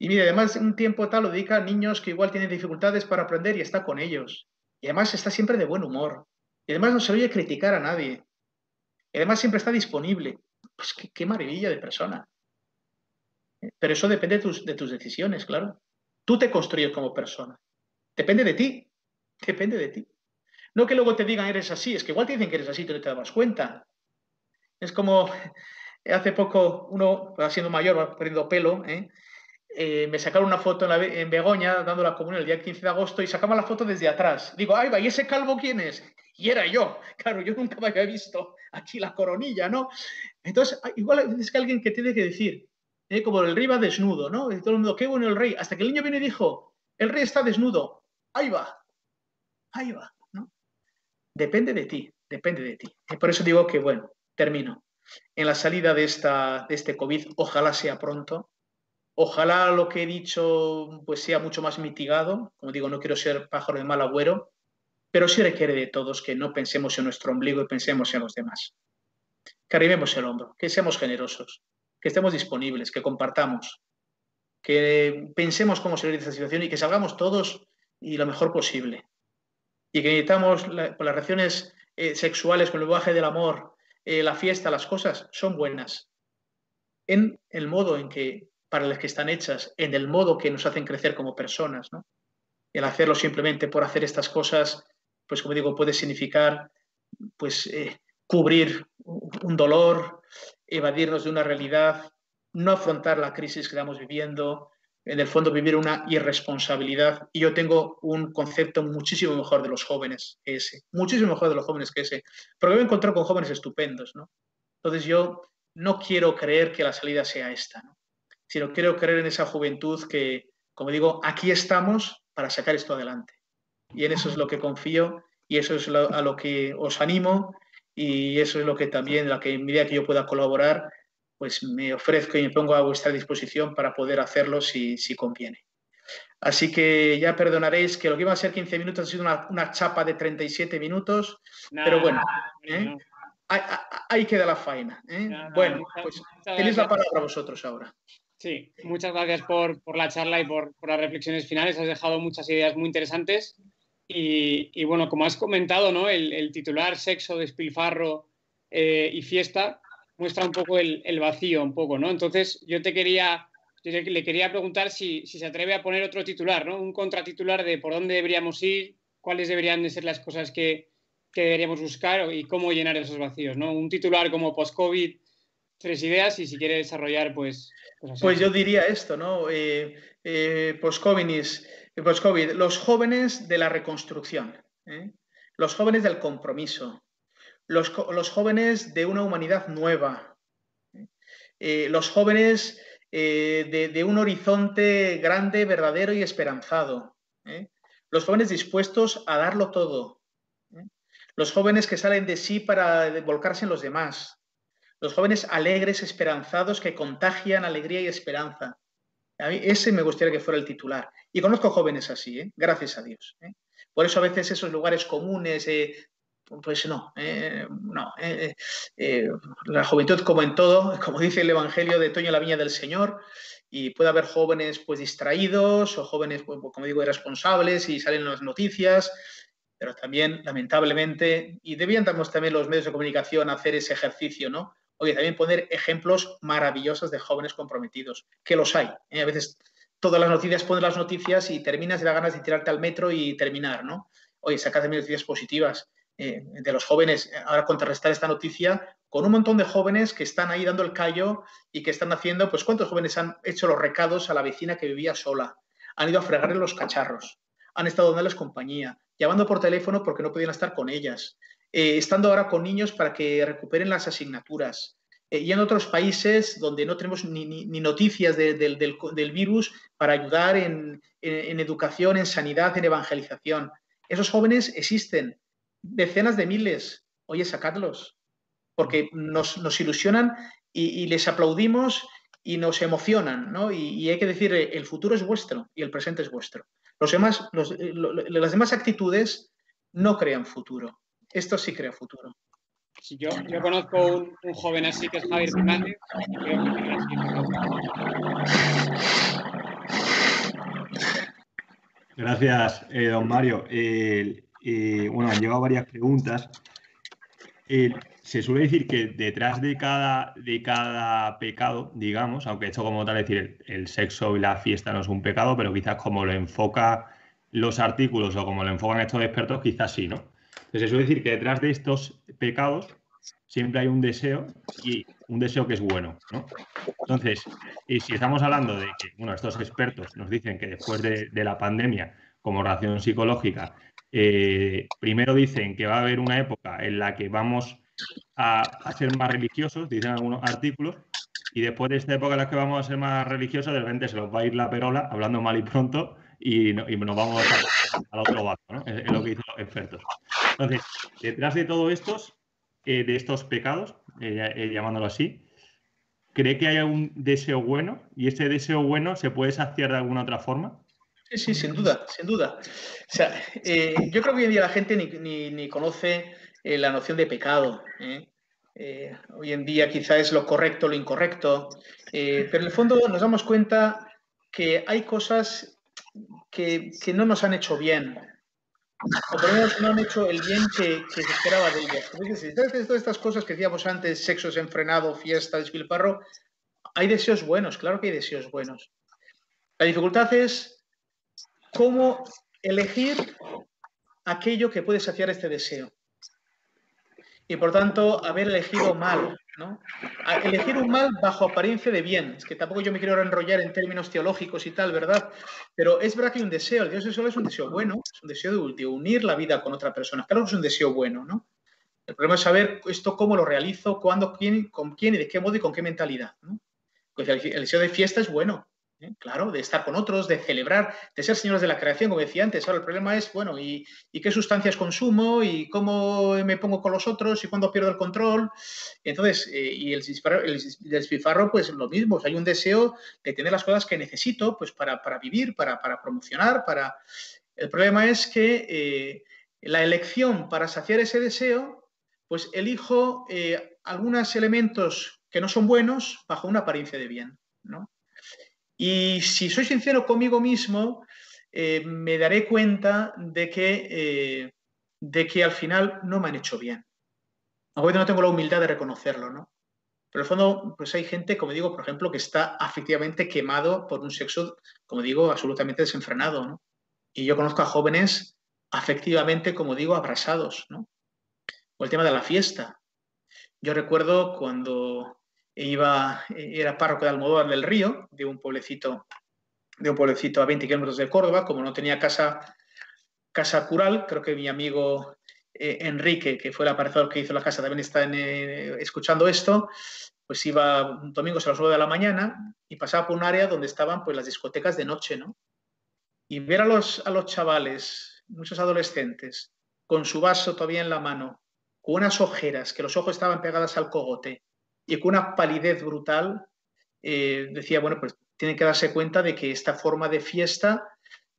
[SPEAKER 2] Y mire, además un tiempo tal lo dedica a niños que igual tienen dificultades para aprender y está con ellos. Y además está siempre de buen humor. Y además no se oye criticar a nadie. Y además siempre está disponible. Pues qué, maravilla de persona. Pero eso depende de tus, de tus decisiones, claro. Tú te construyes como persona. Depende de ti. [laughs] Depende de ti. No que luego te digan eres así, es que igual te dicen que eres así tú no te das cuenta. Es como [laughs] hace poco uno siendo mayor, va perdiendo pelo, ¿eh? Eh, me sacaron una foto en, Begoña dando la comunión el día 15 de agosto y sacaba la foto desde atrás. Digo, ay, va, ¿y ese calvo quién es? Y era yo. [laughs] Claro, yo nunca me había visto aquí la coronilla, ¿no? Entonces, igual es que alguien que tiene que decir, ¿eh? como el rey va desnudo, ¿no? Y todo el mundo, qué bueno el rey. Hasta que el niño viene y dijo, el rey está desnudo. Ahí va. Ahí va, ¿no? Depende de ti, depende de ti. Y por eso digo que, bueno, termino. En la salida de, esta, de este COVID, ojalá sea pronto, Ojalá lo que he dicho pues sea mucho más mitigado. Como digo, no quiero ser pájaro de mal agüero, pero sí requiere de todos que no pensemos en nuestro ombligo y pensemos en los demás. Que arribemos el hombro, que seamos generosos, que estemos disponibles, que compartamos, que pensemos cómo salir de esta situación y que salgamos todos y lo mejor posible. Y que necesitamos las relaciones eh, sexuales con el lenguaje del amor, eh, la fiesta, las cosas son buenas. En el modo en que para las que están hechas, en el modo que nos hacen crecer como personas. El hacerlo simplemente por hacer estas cosas, pues como digo, puede significar pues, eh, cubrir un dolor, evadirnos de una realidad, no afrontar la crisis que estamos viviendo, en el fondo vivir una irresponsabilidad. Y yo tengo un concepto muchísimo mejor de los jóvenes que ese, muchísimo mejor de los jóvenes que ese, porque me he encontrado con jóvenes estupendos. ¿no? Entonces yo no quiero creer que la salida sea esta. Sino quiero creer en esa juventud que, como digo, aquí estamos para sacar esto adelante. Y en eso es lo que confío y eso es a lo que os animo y eso es lo que también, la que en medida que yo pueda colaborar, pues me ofrezco y me pongo a vuestra disposición para poder hacerlo si, si conviene. Así que ya perdonaréis que lo que iba a ser 15 minutos ha sido una, chapa de 37 minutos, pero bueno, ¿eh? ahí, queda la faena. ¿eh? bueno, pues tenéis la palabra vosotros ahora.
[SPEAKER 3] Sí, muchas gracias por, la charla y por, las reflexiones finales. Has dejado muchas ideas muy interesantes. Y, bueno, como has comentado, ¿no? el, titular Sexo, Despilfarro eh, y Fiesta muestra un poco el, el, vacío, un poco, ¿no? Entonces, yo te quería le quería preguntar si, se atreve a poner otro titular, ¿no? Un contratitular de por dónde deberíamos ir, cuáles deberían de ser las cosas que, deberíamos buscar y cómo llenar esos vacíos, ¿no? Un titular como post-COVID, tres ideas y si quiere desarrollar, pues...
[SPEAKER 2] Pues, pues yo diría esto, ¿no? Eh, eh, post-COVID, los jóvenes de la reconstrucción, ¿eh? los jóvenes del compromiso, los, los, jóvenes de una humanidad nueva, los jóvenes eh, de, un horizonte grande, verdadero y esperanzado. ¿eh? Los jóvenes dispuestos a darlo todo. ¿eh? Los jóvenes que salen de sí para volcarse en los demás. Los jóvenes alegres, esperanzados, que contagian alegría y esperanza. A mí ese me gustaría que fuera el titular. Y conozco jóvenes así, gracias a Dios. Por eso a veces esos lugares comunes, pues no, eh, no. Eh, eh, la juventud, como en todo, como dice el Evangelio de Toño la Viña del Señor, y puede haber jóvenes pues distraídos o jóvenes, pues, como digo, irresponsables y salen las noticias, pero también, lamentablemente, y debían también los medios de comunicación hacer ese ejercicio, ¿no? Oye, también poner ejemplos maravillosos de jóvenes comprometidos, que los hay. A veces todas las noticias ponen las noticias y terminas y da ganas de tirarte al metro y terminar, ¿no? Oye, sacas también noticias positivas eh, de los jóvenes, ahora contrarrestar esta noticia con un montón de jóvenes que están ahí dando el callo y que están haciendo, pues ¿cuántos jóvenes han hecho los recados a la vecina que vivía sola? Han ido a fregarle los cacharros, han estado dándoles compañía, llamando por teléfono porque no podían estar con ellas, eh, estando ahora con niños para que recuperen las asignaturas. Eh, y en otros países donde no tenemos ni, noticias del, virus para ayudar en educación, en sanidad, en evangelización. Esos jóvenes existen, decenas de miles. Oye, sacadlos, porque nos, ilusionan y, les aplaudimos y nos emocionan, ¿no? Y, hay que decir, eh, el futuro es vuestro y el presente es vuestro. Los demás, eh, las demás actitudes no crean futuro. Esto sí crea futuro.
[SPEAKER 3] Si yo, yo conozco un, un, joven así que es Javier Fernández.
[SPEAKER 4] Gracias, eh, don Mario eh, bueno, han llegado varias preguntas. Eh, se suele decir que detrás de cada, de cada pecado, digamos, aunque esto como tal decir el, sexo y la fiesta no es un pecado, pero quizás como lo enfoca los artículos o como lo enfocan estos expertos, quizás sí, ¿no? Entonces se suele decir que detrás de estos pecados siempre hay un deseo y un deseo que es bueno, ¿no? Entonces, y si estamos hablando de que, bueno, estos expertos nos dicen que después de, la pandemia, como reacción psicológica, eh, primero dicen que va a haber una época en la que vamos a, ser más religiosos, dicen algunos artículos, y después de esta época en la que vamos a ser más religiosos, de repente se los va a ir la perola, hablando mal y pronto, y, nos vamos al otro barco, ¿no? Es, lo que dicen los expertos. Entonces, detrás de todo estos, eh, de estos pecados, eh, llamándolo así, ¿cree que hay un deseo bueno? ¿Y ese deseo bueno se puede saciar de alguna otra forma?
[SPEAKER 2] Sí, sí, sin duda, sin duda. O sea, eh, yo creo que hoy en día la gente ni, conoce eh, la noción de pecado. ¿eh? hoy en día quizá es lo correcto, lo incorrecto, pero en el fondo nos damos cuenta que hay cosas que, no nos han hecho bien, por lo menos no han hecho el bien que, se esperaba de ellas. Todas estas cosas que decíamos antes, sexo desenfrenado, fiesta, despilfarro, hay deseos buenos, claro que hay deseos buenos. La dificultad es cómo elegir aquello que puede saciar este deseo. Y por tanto, haber elegido mal, ¿no? elegir un mal bajo apariencia de bien. Es que tampoco yo me quiero enrollar en términos teológicos y tal, ¿verdad? Pero es verdad que hay un deseo. El Dios sexual es un deseo bueno, es un deseo de, unir la vida con otra persona. Claro que es un deseo bueno, ¿no? El problema es saber esto cómo lo realizo, cuándo, quién, con quién y de qué modo y con qué mentalidad. ¿no? Pues el deseo de fiesta es bueno, ¿eh? claro, de estar con otros, de celebrar, de ser señores de la creación, como decía antes. Ahora el problema es, bueno, ¿y, qué sustancias consumo? ¿Y cómo me pongo con los otros? ¿Y cuándo pierdo el control? Entonces, eh, y el, despilfarro, pues lo mismo. hay un deseo de tener las cosas que necesito pues, para, vivir, para, promocionar, para... El problema es que eh, la elección para saciar ese deseo, pues elijo algunos elementos que no son buenos bajo una apariencia de bien, ¿no? Y si soy sincero conmigo mismo, eh, me daré cuenta de que, eh, de que al final no me han hecho bien. Aunque no tengo la humildad de reconocerlo, ¿no? Pero en el fondo, pues hay gente, como digo, por ejemplo, que está afectivamente quemado por un sexo, como digo, absolutamente desenfrenado, ¿no? Y yo conozco a jóvenes afectivamente, como digo, abrasados, ¿no? O el tema de la fiesta. Yo recuerdo cuando iba, era párroco de Almodóvar del Río, de un pueblecito, de un pueblecito a 20 kilómetros de Córdoba, como no tenía casa, casa cural, creo que mi amigo eh, Enrique, que fue el aparejador que hizo la casa, también está eh, escuchando esto, pues iba un domingo a las 9 de la mañana y pasaba por un área donde estaban pues las discotecas de noche, ¿no? Y ver a los, a los chavales, muchos adolescentes, con su vaso todavía en la mano, con unas ojeras, que los ojos estaban pegadas al cogote, y con una palidez brutal eh, decía, bueno, pues tienen que darse cuenta de que esta forma de fiesta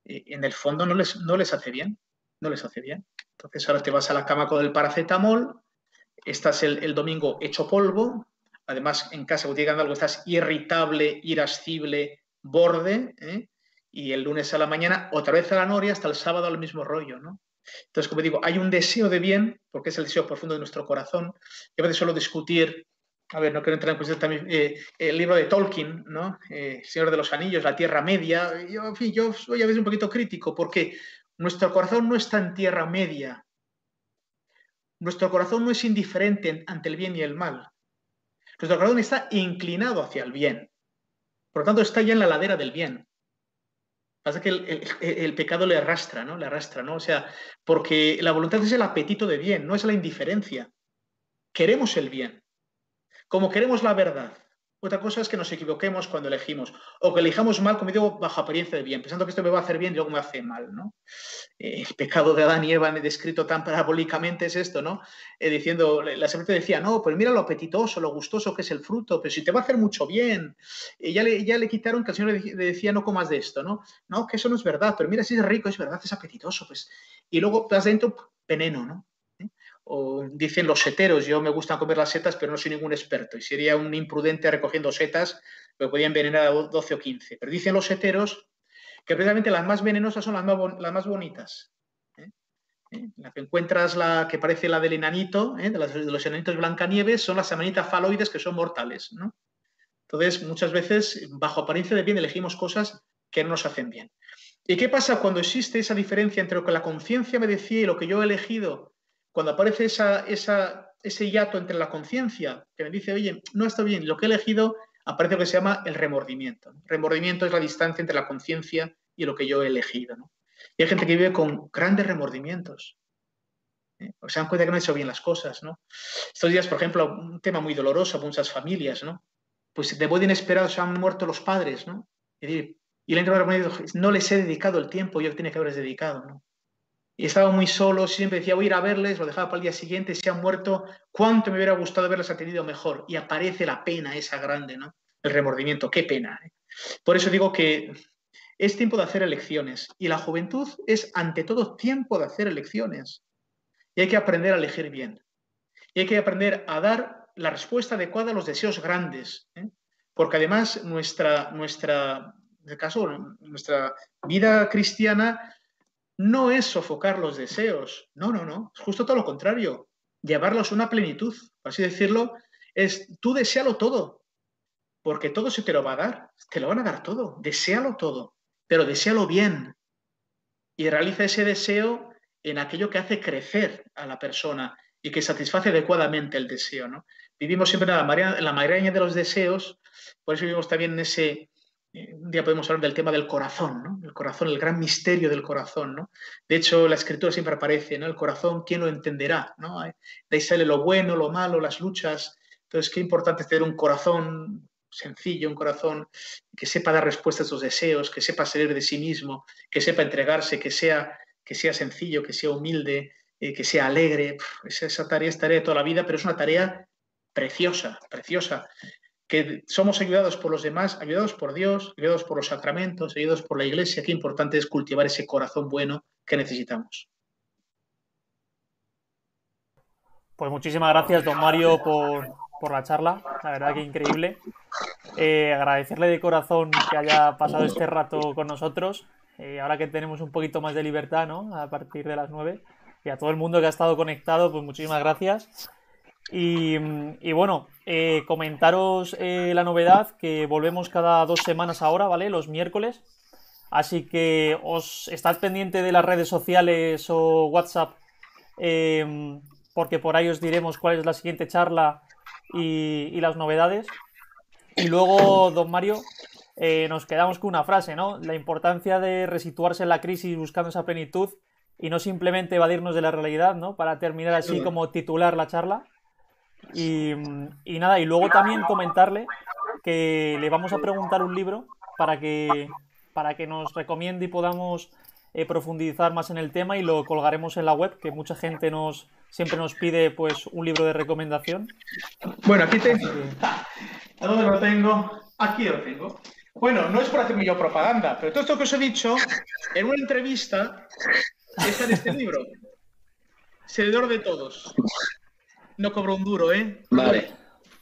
[SPEAKER 2] eh, en el fondo no les, no les hace bien, no les hace bien. Entonces ahora te vas a la cama con el paracetamol, estás el, domingo hecho polvo, además en casa cuando llegan algo estás irritable, irascible, borde, ¿eh? y el lunes a la mañana otra vez a la noria hasta el sábado al mismo rollo, ¿no? Entonces, como digo, hay un deseo de bien, porque es el deseo profundo de nuestro corazón, y a veces solo discutir a ver, no quiero entrar en cuestión también, eh, el libro de Tolkien, ¿no? Eh, Señor de los Anillos, la Tierra Media. Yo, en fin, yo soy a veces un poquito crítico porque nuestro corazón no está en Tierra Media. Nuestro corazón no es indiferente ante el bien y el mal. Nuestro corazón está inclinado hacia el bien. Por lo tanto, está ya en la ladera del bien. Pasa que el, el, pecado le arrastra, ¿no? Le arrastra, ¿no? O sea, porque la voluntad es el apetito de bien, no es la indiferencia. Queremos el bien como queremos la verdad. Otra cosa es que nos equivoquemos cuando elegimos, o que elijamos mal, como digo, bajo apariencia de bien, pensando que esto me va a hacer bien y luego me hace mal, ¿no? Eh, el pecado de Adán y Eva descrito tan parabólicamente es esto, ¿no? Eh, diciendo, la serpiente decía, no, pues mira lo apetitoso, lo gustoso que es el fruto, pero si te va a hacer mucho bien. Y ya le, ya le quitaron que el Señor le decía, no comas de esto, ¿no? No, que eso no es verdad, pero mira si es rico, es verdad, es apetitoso, pues. Y luego vas dentro veneno, ¿no? O dicen los seteros, yo me gusta comer las setas, pero no soy ningún experto, y sería un imprudente recogiendo setas, que podían envenenar a 12 o 15. Pero dicen los seteros que precisamente las más venenosas son las más, las bonitas. ¿eh? ¿Eh? La que encuentras la que parece la del enanito, ¿eh? de, los enanitos Blancanieves, son las amanitas faloides que son mortales. Entonces, muchas veces, bajo apariencia de bien, elegimos cosas que no nos hacen bien. ¿Y qué pasa cuando existe esa diferencia entre lo que la conciencia me decía y lo que yo he elegido cuando aparece esa, ese hiato entre la conciencia, que me dice, oye, no está bien, lo que he elegido, aparece lo que se llama el remordimiento. Remordimiento es la distancia entre la conciencia y lo que yo he elegido. Y hay gente que vive con grandes remordimientos. ¿eh? se dan cuenta que no han hecho bien las cosas. ¿no? Estos días, por ejemplo, un tema muy doloroso para muchas familias, ¿no? Pues de modo inesperado se han muerto los padres, ¿no? Y, y el no les he dedicado el tiempo yo tenía que haberles dedicado, ¿no? Y estaba muy solo, siempre decía voy a ir a verles, lo dejaba para el día siguiente, se han muerto, cuánto me hubiera gustado haberles atendido mejor. Y aparece la pena esa grande, ¿no? El remordimiento, qué pena. ¿eh? Por eso digo que es tiempo de hacer elecciones y la juventud es ante todo tiempo de hacer elecciones. Y hay que aprender a elegir bien. Y hay que aprender a dar la respuesta adecuada a los deseos grandes. ¿eh? Porque además nuestra, nuestra, en caso, nuestra vida cristiana no es sofocar los deseos, no, no, no, es justo todo lo contrario, llevarlos a una plenitud, por así decirlo, es tú desealo todo, porque todo se te lo va a dar, te lo van a dar todo, deséalo todo, pero deséalo bien. Y realiza ese deseo en aquello que hace crecer a la persona y que satisface adecuadamente el deseo. ¿no? Vivimos siempre en la, la de los deseos, por eso vivimos también en ese, un día podemos hablar del tema del corazón, ¿no? El corazón, el gran misterio del corazón, ¿no? De hecho, la escritura siempre aparece, ¿no? El corazón, ¿quién lo entenderá? ¿no? De ahí sale lo bueno, lo malo, las luchas. Entonces, qué importante es tener un corazón sencillo, un corazón que sepa dar respuesta a sus deseos, que sepa salir de sí mismo, que sepa entregarse, que sea, que sea sencillo, que sea humilde, eh, que sea alegre. esa tarea es tarea de toda la vida, pero es una tarea preciosa, preciosa que somos ayudados por los demás, ayudados por Dios, ayudados por los sacramentos, ayudados por la Iglesia. Qué importante es cultivar ese corazón bueno que necesitamos.
[SPEAKER 5] Pues muchísimas gracias, don Mario, por, la charla. La verdad que increíble. Eh, agradecerle de corazón que haya pasado este rato con nosotros. Eh, ahora que tenemos un poquito más de libertad, ¿no? A partir de las nueve. Y a todo el mundo que ha estado conectado, pues muchísimas gracias. Y, bueno, eh, comentaros eh, la novedad que volvemos cada dos semanas ahora, ¿vale? Los miércoles. Así que os estad pendiente de las redes sociales o WhatsApp, eh, porque por ahí os diremos cuál es la siguiente charla y, las novedades. Y luego, don Mario, nos quedamos con una frase, ¿no? La importancia de resituarse en la crisis buscando esa plenitud y no simplemente evadirnos de la realidad, ¿no? Para terminar así como titular la charla. Y, nada, y luego también comentarle que le vamos a preguntar un libro para que, para que nos recomiende y podamos eh, profundizar más en el tema y lo colgaremos en la web, que mucha gente nos siempre nos pide pues un libro de recomendación.
[SPEAKER 2] Bueno, aquí tengo. ¿A [laughs] dónde lo tengo? Aquí lo tengo. Bueno, no es por hacerme yo propaganda, pero todo esto que os he dicho, en una entrevista está en este libro. Seguidor de todos no cobro un duro, ¿eh?
[SPEAKER 1] Vale.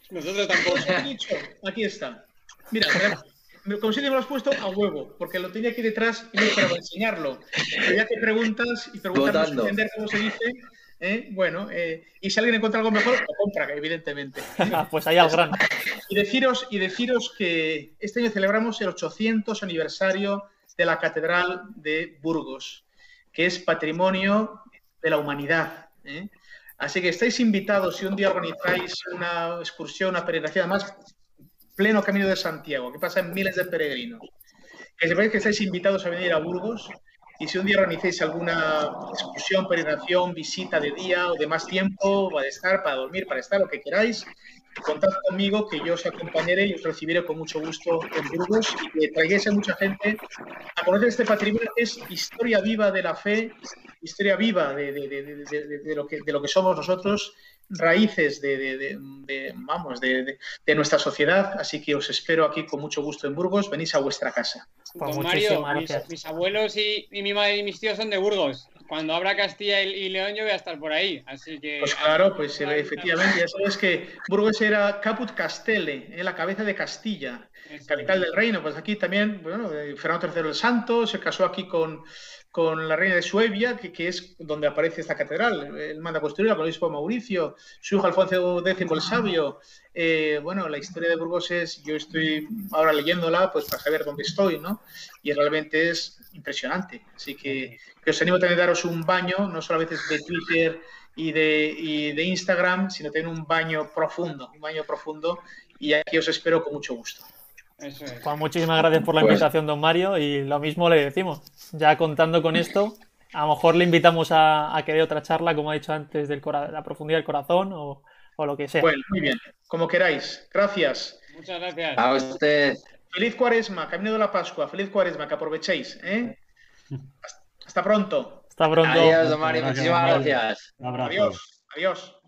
[SPEAKER 3] Nosotros tampoco.
[SPEAKER 2] aquí está. Mira, como si me lo has puesto a huevo, porque lo tenía aquí detrás y no para enseñarlo. ya que preguntas y preguntas entender cómo se dice, ¿eh? bueno, eh, y si alguien encuentra algo mejor, lo compra, evidentemente. [laughs]
[SPEAKER 5] pues ahí al gran.
[SPEAKER 2] Y deciros, y deciros que este año celebramos el 800 aniversario de la Catedral de Burgos, que es patrimonio de la humanidad. ¿eh? Así que estáis invitados si un día organizáis una excursión, una peregrinación, además pleno camino de Santiago, que pasan miles de peregrinos. Que sepáis que estáis invitados a venir a Burgos y si un día organizáis alguna excursión, peregrinación, visita de día o de más tiempo, para estar, para dormir, para estar, lo que queráis, contad conmigo que yo os acompañaré y os recibiré con mucho gusto en Burgos y que traigáis a mucha gente a conocer este patrimonio que es historia viva de la fe, historia viva de, lo, que, de lo que somos nosotros, raíces de, vamos, de, nuestra sociedad. Así que os espero aquí con mucho gusto en Burgos. Venís a vuestra casa.
[SPEAKER 3] Pues Mario, mis, abuelos y, mi madre y mis tíos son de Burgos. Cuando abra Castilla y, León yo voy a estar por ahí. Así que...
[SPEAKER 2] Pues claro, pues efectivamente. Ya sabes que Burgos era Caput Castelle, en la cabeza de Castilla, capital del reino. Pues aquí también, bueno, eh, Fernando III el Santo se casó aquí con con la reina de Suevia, que, es donde aparece esta catedral. Él manda a construirla con el obispo Mauricio, su hijo Alfonso X el Sabio. Eh, bueno, la historia de Burgos es, yo estoy ahora leyéndola pues para saber dónde estoy, ¿no? Y realmente es impresionante. Así que, os animo a daros un baño, no solamente de Twitter y de, y de Instagram, sino también un baño profundo, un baño profundo. Y aquí os espero con mucho gusto.
[SPEAKER 5] Pues muchísimas gracias por la pues invitación, don Mario, y lo mismo le decimos. Ya contando con esto, a lo mejor le invitamos a, que dé otra charla, como ha dicho antes, de la profundidad del corazón o, lo que sea.
[SPEAKER 2] Bueno, muy bien, como queráis. Gracias.
[SPEAKER 3] Muchas gracias.
[SPEAKER 1] A usted.
[SPEAKER 2] Feliz cuaresma, camino de la Pascua, feliz cuaresma, que aprovechéis. ¿eh? Hasta pronto.
[SPEAKER 5] Hasta pronto.
[SPEAKER 1] Adiós, don Mario, muchísimas gracias.
[SPEAKER 2] Adiós. Adiós.